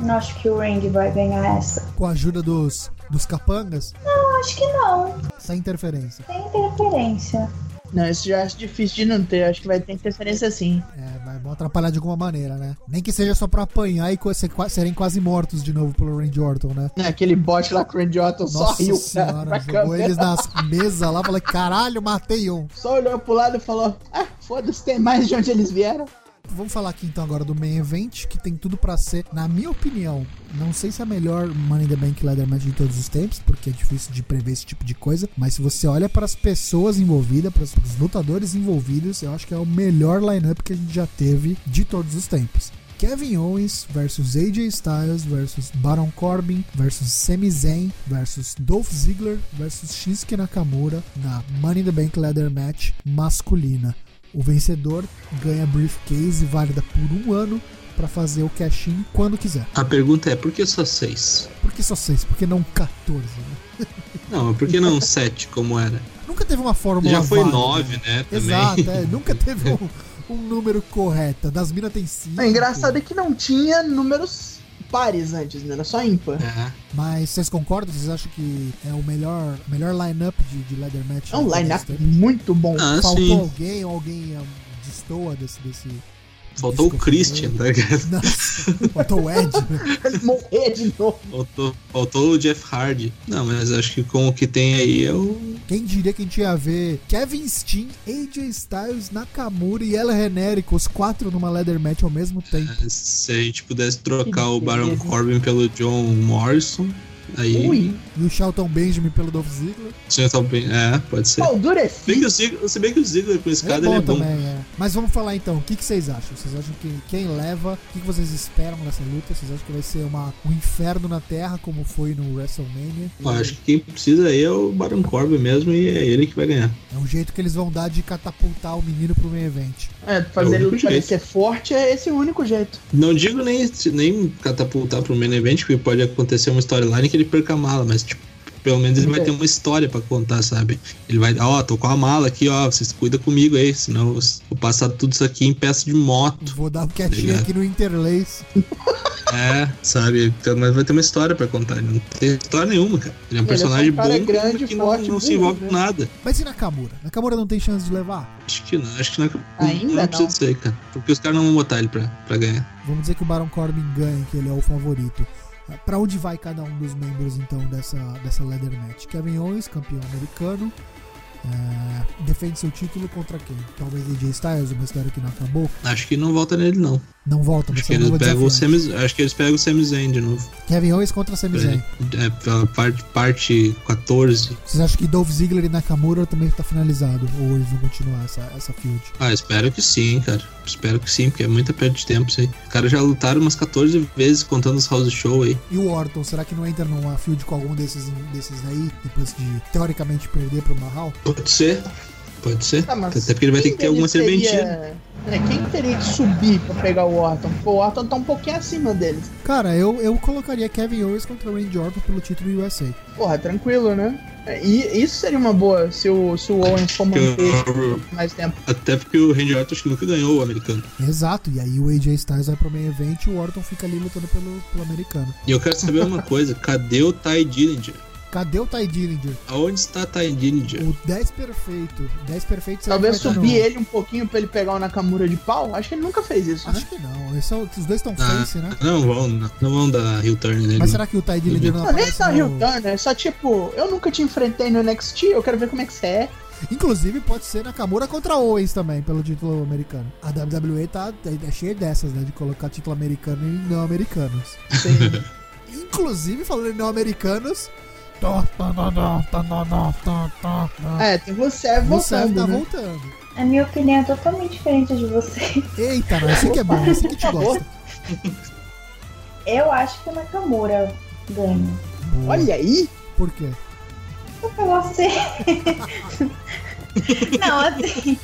Não acho que o Randy vai ganhar essa. Com a ajuda dos, dos capangas, Eu acho que não. sem interferência. Tem interferência. Não, isso já acho difícil de não ter. Acho que vai ter interferência sim. É, vai vão atrapalhar de alguma maneira, né? Nem que seja só pra apanhar e ser serem quase mortos de novo pelo Randy Orton, né? Né, Aquele bot lá com o Randy Orton só Nossa riu senhora, pra jogou câmera. eles nas mesas lá, falei, caralho, matei um. Só olhou pro lado e falou: Ah, foda-se, tem mais de onde eles vieram. Vamos falar aqui então agora do main event, que tem tudo pra ser, na minha opinião, não sei se é a melhor Money in the Bank Ladder Match de todos os tempos, porque é difícil de prever esse tipo de coisa, mas se você olha para as pessoas envolvidas, para os lutadores envolvidos, eu acho que é o melhor lineup que a gente já teve de todos os tempos. Kevin Owens versus AJ Styles versus Baron Corbin versus Sami Zayn versus Dolph Ziggler versus Shinsuke Nakamura na Money in the Bank Ladder Match masculina. O vencedor ganha briefcase válida por um ano para fazer o cash-in quando quiser. A pergunta é: por que só seis? Por que só seis? Por que não 14? Né? Não, mas por que não 7 como era? Nunca teve uma fórmula Já foi válida. 9, né? Também. Exato, é, nunca teve um, um número correto. Das minas tem 5. O engraçado é que não tinha números pares antes, né? Era só ímpar. É. Mas vocês concordam? Vocês acham que é o melhor, melhor line-up de, de Leather Match? É um line-up muito bom. Ah, Faltou sim. alguém ou alguém ah, destoa desse. desse Faltou o Christian, tá ligado? Nossa, faltou o Ed. né? Ele morrer de novo. Faltou, faltou o Jeff Hardy. Não, mas acho que com o que tem aí é o. Quem diria que a gente ia ver Kevin Steen, AJ Styles, Nakamura e El Genérico, os quatro numa Leather Match ao mesmo tempo. Se a gente pudesse trocar Que o Baron. Corbin pelo John Morrison, aí. Ui, E o Shelton Benjamin pelo Dolph Ziggler. Tinha talvez. É, pode ser. pau Se bem que o Ziggler, se bem que o Ziggler com É escada bom ele é bom. também, é. Mas vamos falar então, o que, que vocês acham? Vocês acham que quem leva? O que, que vocês esperam dessa luta? Vocês acham que vai ser uma, um inferno na Terra, como foi no WrestleMania? Eu acho que quem precisa aí é o Baron Corbin mesmo e é ele que vai ganhar. É um jeito que eles vão dar de catapultar o menino pro main event. É, fazer É o ele parecer forte é esse o único jeito. Não digo nem, nem catapultar pro main event, porque pode acontecer uma storyline que ele perca a mala, mas tipo, pelo menos ele vai ter uma história pra contar, sabe? Ele vai, ó, tô com a mala aqui, ó, vocês cuidam comigo aí, senão eu vou passar tudo isso aqui em peça de moto. Vou dar um quietinho Obrigado. aqui no Interlace. É, sabe? Então, Mas vai ter uma história pra contar. Ele não tem história nenhuma, cara. Ele é um Ele é um personagem cara bom grande, que não, forte, não se envolve né? com nada. Mas e Nakamura? Nakamura não tem chance de levar? Acho que não, acho que não, Ainda não não. precisa disso aí, cara. Porque os caras não vão botar ele pra, pra ganhar. Vamos dizer que o Baron Corbin ganha, que ele é o favorito. Pra onde vai cada um dos membros então dessa, dessa Leather Match? Kevin Owens, campeão americano, é, defende seu título contra quem? Talvez AJ Styles, uma história que não acabou. Acho que não volta nele, não. Não volta, Acho que é eles pegam o. Sami, acho que eles pegam o Sami Zayn de novo. Kevin Owens contra Sami Zayn. É, pela parte, parte 14. Vocês acham que Dolph Ziggler e Nakamura também está finalizado? Ou eles vão continuar essa, essa feud? Ah, espero que sim, cara. Espero que sim, porque é muita perda de tempo isso aí. Os caras já lutaram umas 14 vezes contando os house show aí. E o Orton, será que não entra numa feud com algum desses, desses aí, depois de teoricamente perder pro Mahal? Pode ser. Pode ser. Mas Até porque ele vai ter que ter alguma deles serventia. É, quem teria que subir pra pegar o Orton? Pô, o Orton tá um pouquinho acima deles. Cara, eu, eu colocaria Kevin Owens contra Randy Orton pelo título USA. Porra, tranquilo, né? É, E isso seria uma boa se o, se o Owens for manter Eu- mais tempo. Até porque o Randy Orton acho que nunca ganhou o americano. Exato, e aí o AJ Styles vai pro main event e o Orton fica ali lutando pelo, pelo americano. E eu quero saber uma coisa: cadê o Ty Dillinger? Cadê o Ty Dillinger? Aonde está Ty Dillinger? O 10 perfeito. 10 perfeito Talvez tá subir no- ele um pouquinho pra ele pegar o Nakamura de pau. Acho que ele nunca fez isso, né? Acho que não. Eles são- os dois estão Ah, face, né? Não vão, não, não vão dar heel turn nele. Mas será que o Ty Dillinger não Não, nem aparece só no... Rio Turner, é só tipo, eu nunca te enfrentei no NXT, eu quero ver como é que você é. Inclusive pode ser Nakamura contra Owens também, pelo título americano. A WWE tá é cheia dessas, né? De colocar título americano em não americanos. Sim. Inclusive, falando em não Tá, tá, tá, é, tem você é voltando. Você tá né? voltando. A minha opinião é totalmente diferente de você. Eita, mas isso que é bom, isso que te gosta. Eu acho que o Nakamura ganha. Boa. Olha aí! Por quê? Porque você. não, assim.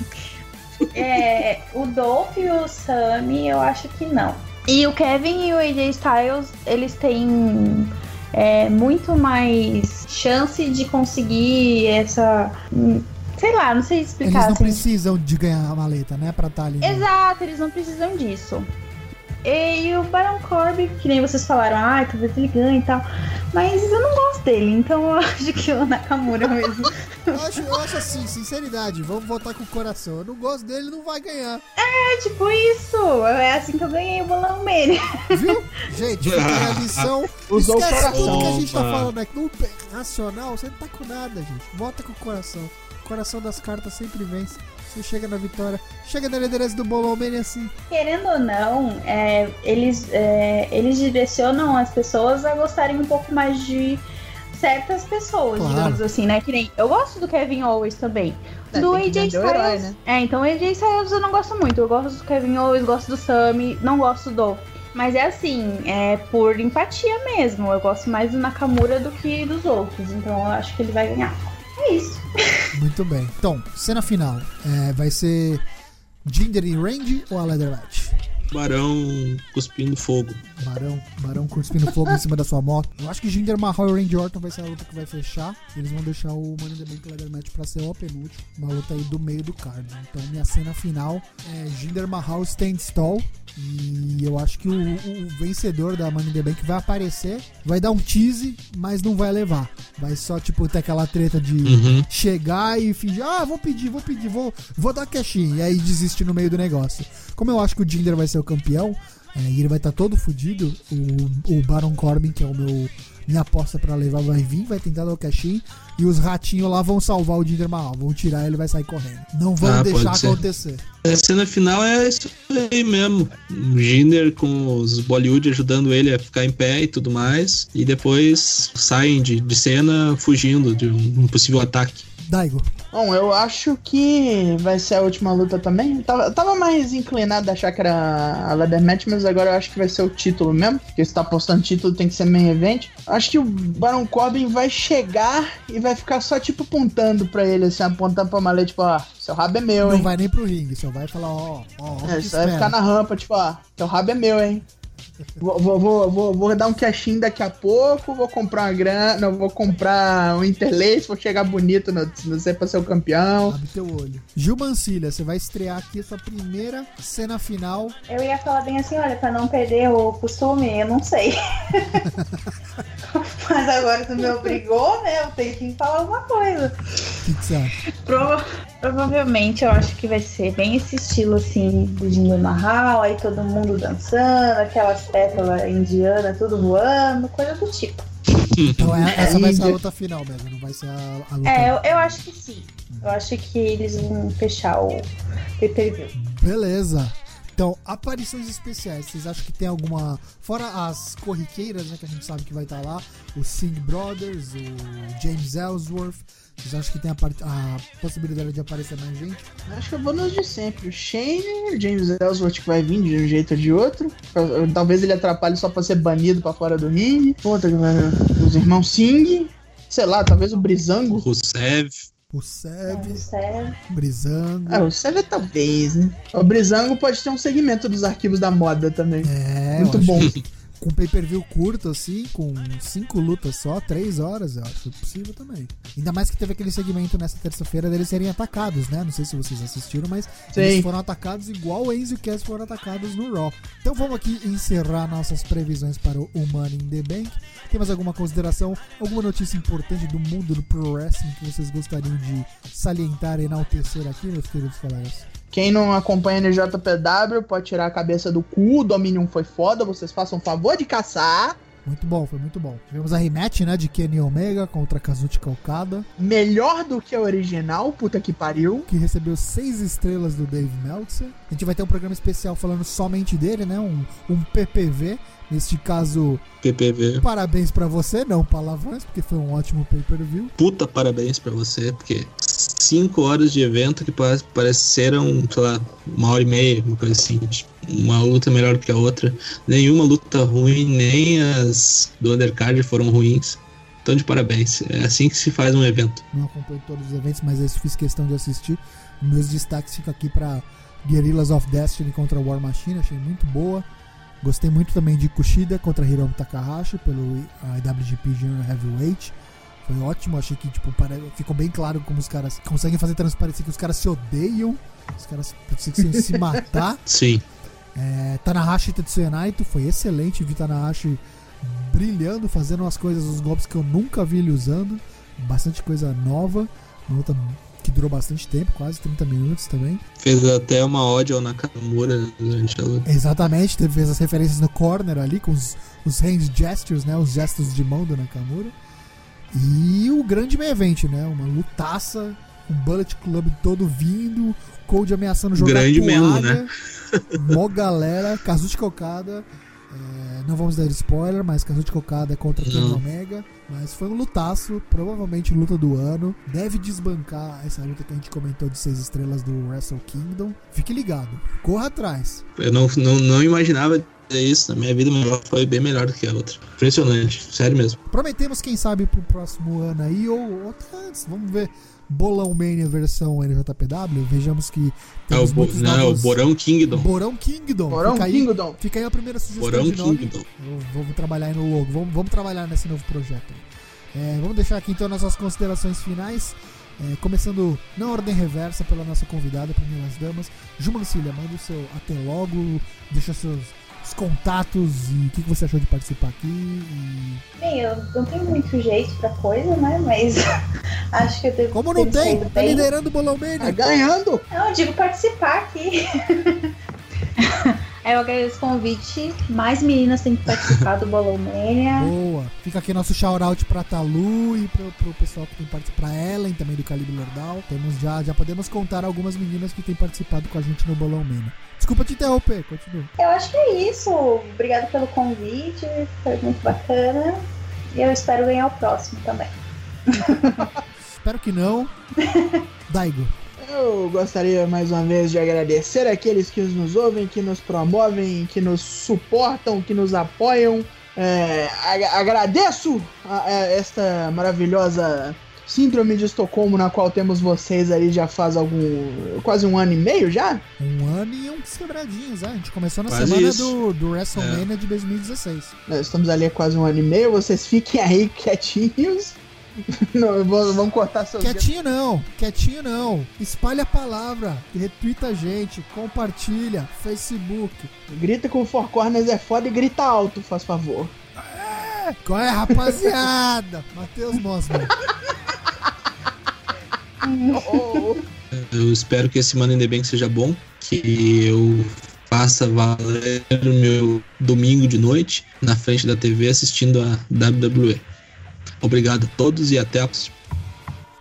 É, o Dolph e o Sammy, eu acho que não. E o Kevin e o AJ Styles, eles têm é, muito mais chance de conseguir essa. hum, Sei lá, não sei Eles explicar. não assim. precisam de ganhar a maleta, né? Pra estar ali. no- Exato, eles não precisam disso. E o Baron Corbin, que nem vocês falaram, ah, talvez ele ganhe e tal. Mas eu não gosto dele, então eu acho que o Nakamura mesmo. Eu acho, eu acho assim, sinceridade, vamos votar com o coração. Eu não gosto dele, não vai ganhar. É tipo isso. É assim que eu ganhei o bolão dele. Viu? Gente, fica a lição. Usou o Esquece coração. tudo que a gente tá falando aqui. No racional, você não tá com nada, gente. Vota com o coração. O coração das cartas sempre vence. Você chega na vitória. Chega na liderança do bolão bem assim. Querendo ou não, é, eles, é, eles direcionam as pessoas a gostarem um pouco mais de certas pessoas, Claro. digamos assim, né? Que nem eu gosto do Kevin Owens também. É, do AJ Styles. herói, né? É, então o AJ Styles eu não gosto muito. Eu gosto do Kevin Owens, gosto do Sammy, não gosto do. Mas é assim, é por empatia mesmo. Eu gosto mais do Nakamura do que dos outros. Então eu acho que ele vai ganhar. É isso. Muito bem. Então, cena final. É, vai ser Jinder e Randy ou a Leather? Barão cuspindo fogo. Barão, Barão cuspindo fogo em cima da sua moto. Eu acho que Jinder Mahal e Randy Orton vai ser a luta que vai fechar. Eles vão deixar o Money in the Bank Leather Match pra ser o penúltimo. Uma luta aí do meio do card. Então minha cena final é Jinder Mahal stand tall. E eu acho que o, o vencedor da Money in the Bank vai aparecer, vai dar um tease, mas não vai levar. Vai só, tipo, ter aquela treta de Uhum. chegar e fingir, ah, vou pedir, vou pedir, vou, vou dar cash e aí desistir no meio do negócio. Como eu acho que o Jinder vai ser o campeão, é, e ele vai estar todo fudido, o, o Baron Corbin, que é o meu minha aposta pra levar, vai vir, vai tentar dar o cash e os ratinhos lá vão salvar o Jinder Mahal, vão tirar ele vai sair correndo. Não vão Ah, deixar acontecer. A cena final é isso aí mesmo. O Jinder com os Bollywood ajudando ele a ficar em pé e tudo mais. E depois saem de, de cena fugindo de um, um possível ataque. Daigo, Bom, eu acho que vai ser a última luta também. Eu tava, eu tava mais inclinado a achar que era a Leather Match, mas agora eu acho que vai ser o título mesmo. Porque se tá postando título, tem que ser main event. Acho que o Baron Corbin vai chegar e vai ficar só, tipo, apontando pra ele, assim, apontando pra maleta, tipo, ó, seu rabo é meu, não hein? vai nem pro ringue, só vai falar, ó, ó, ó, É, só vai ficar na rampa, tipo, ó, seu rabo é meu, hein? Vou, vou, vou, vou, dar um cash daqui a pouco, vou comprar uma grana, não, vou comprar um interlace, vou chegar bonito no, no ser pra ser o campeão. Abre teu olho. Gil Mancilha, você vai estrear aqui a sua primeira cena final. Eu ia falar bem assim, olha, pra não perder o costume, eu não sei. Mas agora tu me obrigou, né? Eu tenho que falar alguma coisa. O que, que você acha? Prova- provavelmente eu acho que vai ser bem esse estilo assim do Jinder Mahal, aí todo mundo dançando, aquelas pétalas indianas, tudo voando, coisa do tipo. Então é- essa vai ser a luta final mesmo, não vai ser a, a luta. É, eu, eu acho que sim. Eu acho que eles vão fechar o pay-per-view. Beleza. Então, aparições especiais, vocês acham que tem alguma. Fora as corriqueiras, né? Que a gente sabe que vai estar lá, o Singh Brothers, o James Ellsworth. Vocês acham que tem a, a possibilidade de aparecer mais gente? Acho que eu vou nos de sempre. O Shane, o James Ellsworth que vai vir de um jeito ou de outro. Talvez ele atrapalhe só pra ser banido pra fora do ringue. Outra, que vai- os irmãos Singh. Sei lá, talvez o Brizango. Rusev. O Seb, Sério. Brisando. Ah, o Seve talvez, né? O Brizango pode ter um segmento dos arquivos da moda também. É, Muito bom. que Com pay-per-view curto, assim, com cinco lutas só, três horas, eu acho possível também. Ainda mais que teve aquele segmento nessa terça-feira deles serem atacados, né? Não sei se vocês assistiram, mas eles Sim. foram atacados igual o Enzo e o Cass foram atacados no Raw. Então vamos aqui encerrar nossas previsões para o Money in the Bank. Tem mais alguma consideração, alguma notícia importante do mundo do Pro Wrestling que vocês gostariam de salientar e enaltecer aqui, meus queridos colegas? Quem não acompanha NJPW pode tirar a cabeça do cu. O Dominion foi foda. Vocês façam o favor de caçar. Muito bom, foi muito bom. Tivemos a rematch, né, de Kenny Omega contra Kazuchika Okada, Melhor do que a original. Puta que pariu. que recebeu seis estrelas do Dave Meltzer. A gente vai ter um programa especial falando somente dele, né, um, um PPV. Neste caso, PPV. parabéns pra você, não palavrões, porque foi um ótimo pay-per-view. Puta parabéns pra você, porque cinco horas de evento que pa- pareceram, sei lá, uma hora e meia, uma coisa assim. Uma luta melhor que a outra. Nenhuma luta ruim, nem as do undercard foram ruins. Então, de parabéns. É assim que se faz um evento. Não acompanho todos os eventos, mas esse fiz questão de assistir. Meus destaques ficam aqui pra Guerrillas of Destiny contra War Machine, achei muito boa. Gostei muito também de Kushida contra Hiromu Takahashi pelo IWGP Junior Heavyweight. Foi ótimo, achei que tipo, pare- ficou bem claro como os caras conseguem fazer transparecer que os caras se odeiam, os caras precisam se matar. Sim. É, Tanahashi e Tetsuya Naito foi excelente, vi Tanahashi brilhando, fazendo umas coisas, os golpes que eu nunca vi ele usando, bastante coisa nova, uma luta que durou bastante tempo, quase 30 minutos também. Fez até uma ódio ao Nakamura durante a luta. Exatamente, teve fez as referências no corner ali com os, os hand gestures, né, os gestos de mão do Nakamura. E o grande main event, né, uma lutaça, um Bullet Club todo vindo, Cold ameaçando jogar Grande toalha, mesmo, né? mó galera, Kazuchi Okada, é, não vamos dar spoiler, mas Kazuchi é contra Kenny. Omega, mas foi um lutaço, provavelmente luta do ano, deve desbancar essa luta que a gente comentou de seis estrelas do Wrestle Kingdom, fique ligado, corra atrás. Eu não, não, não imaginava isso na minha vida, foi bem melhor do que a outra. Impressionante, sério mesmo. Prometemos, quem sabe, pro próximo ano aí, ou, ou até antes, vamos ver. Bolão Mania versão NJPW, vejamos que É o, muitos não, é o. Borão Kingdom. Borão Kingdom. Borão fica, aí, Kingdom. fica aí a primeira sugestão Borão de nome. Kingdom. Vamos trabalhar aí no logo, vamos, vamos trabalhar nesse novo projeto. aí. É, vamos deixar aqui então nossas considerações finais. É, começando na ordem reversa pela nossa convidada, primeiras damas. Ju Mancilha, manda o seu até logo, deixa seus os contatos e o que, que você achou de participar aqui. E... Bem, eu não tenho muito jeito pra coisa, né? Mas acho que eu devo Como não tem? Tá bem. liderando o Bolão Tá Mania. ganhando. Não, eu digo participar aqui. Eu agradeço o convite. Mais meninas têm que participar do Bolão Mania. Boa. Fica aqui nosso shout-out pra Talu e pro, pro pessoal que tem participado, pra Ellen também do Calibre Lordal. Temos já, já podemos contar algumas meninas que têm participado com a gente no Bolão Mania. Desculpa te interromper, continua. Eu acho que é isso. Obrigada pelo convite. Foi muito bacana. E eu espero ganhar o próximo também. Espero que não. Daigo. Eu gostaria mais uma vez de agradecer aqueles que nos ouvem, que nos promovem, que nos suportam, que nos apoiam. É, ag- agradeço a- a esta maravilhosa síndrome de Estocolmo na qual temos vocês aí já faz algum quase um ano e meio já. Um ano e uns quebradinhos, né? A gente começou na Quase semana isso. do, do WrestleMania de 2016. Nós estamos ali há quase um ano e meio. Vocês fiquem aí quietinhos. Não, vamos, cortar seus Quietinho não, quietinho não. Espalha a palavra, retweeta a gente, compartilha, Facebook. Grita com o Four Corners é foda e grita alto, faz favor. Qual é, rapaziada? Matheus Mosman. Oh, Eu espero que esse Money in the Bank seja bom, que eu faça valer o meu domingo de noite na frente da TV assistindo a WWE. Obrigado a todos e até a próxima.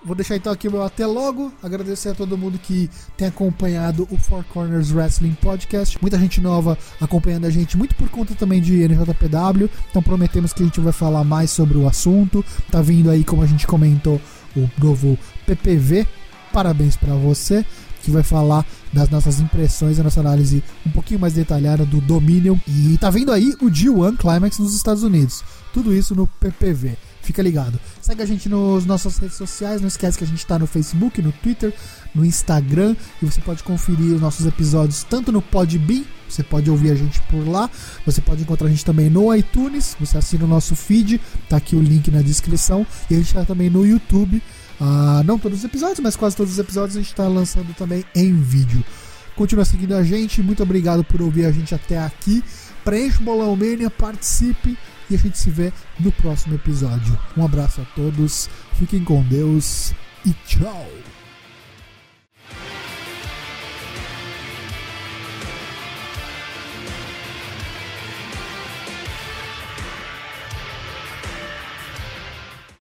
Vou deixar então aqui o meu até logo. Agradecer a todo mundo que tem acompanhado o Four Corners Wrestling Podcast. Muita gente nova acompanhando a gente, muito por conta também de NJPW. Então prometemos que a gente vai falar mais sobre o assunto. Tá vindo aí, como a gente comentou, o novo PPV. Parabéns pra você. Que vai falar das nossas impressões, a nossa análise um pouquinho mais detalhada do Dominion. E tá vindo aí o G1 Climax nos Estados Unidos. Tudo isso no PPV. Fica ligado. Segue a gente nas nossas redes sociais. Não esquece que a gente tá no Facebook, no Twitter, no Instagram. E você pode conferir os nossos episódios tanto no Podbean. Você pode ouvir a gente por lá. Você pode encontrar a gente também no iTunes. Você assina o nosso feed. Tá aqui o link na descrição. E a gente tá também no YouTube. Ah, não todos os episódios, mas quase todos os episódios a gente tá lançando também em vídeo. Continua seguindo a gente. Muito obrigado por ouvir a gente até aqui preencha o Bolão participe e a gente se vê no próximo episódio. Um abraço a todos, fiquem com Deus e tchau!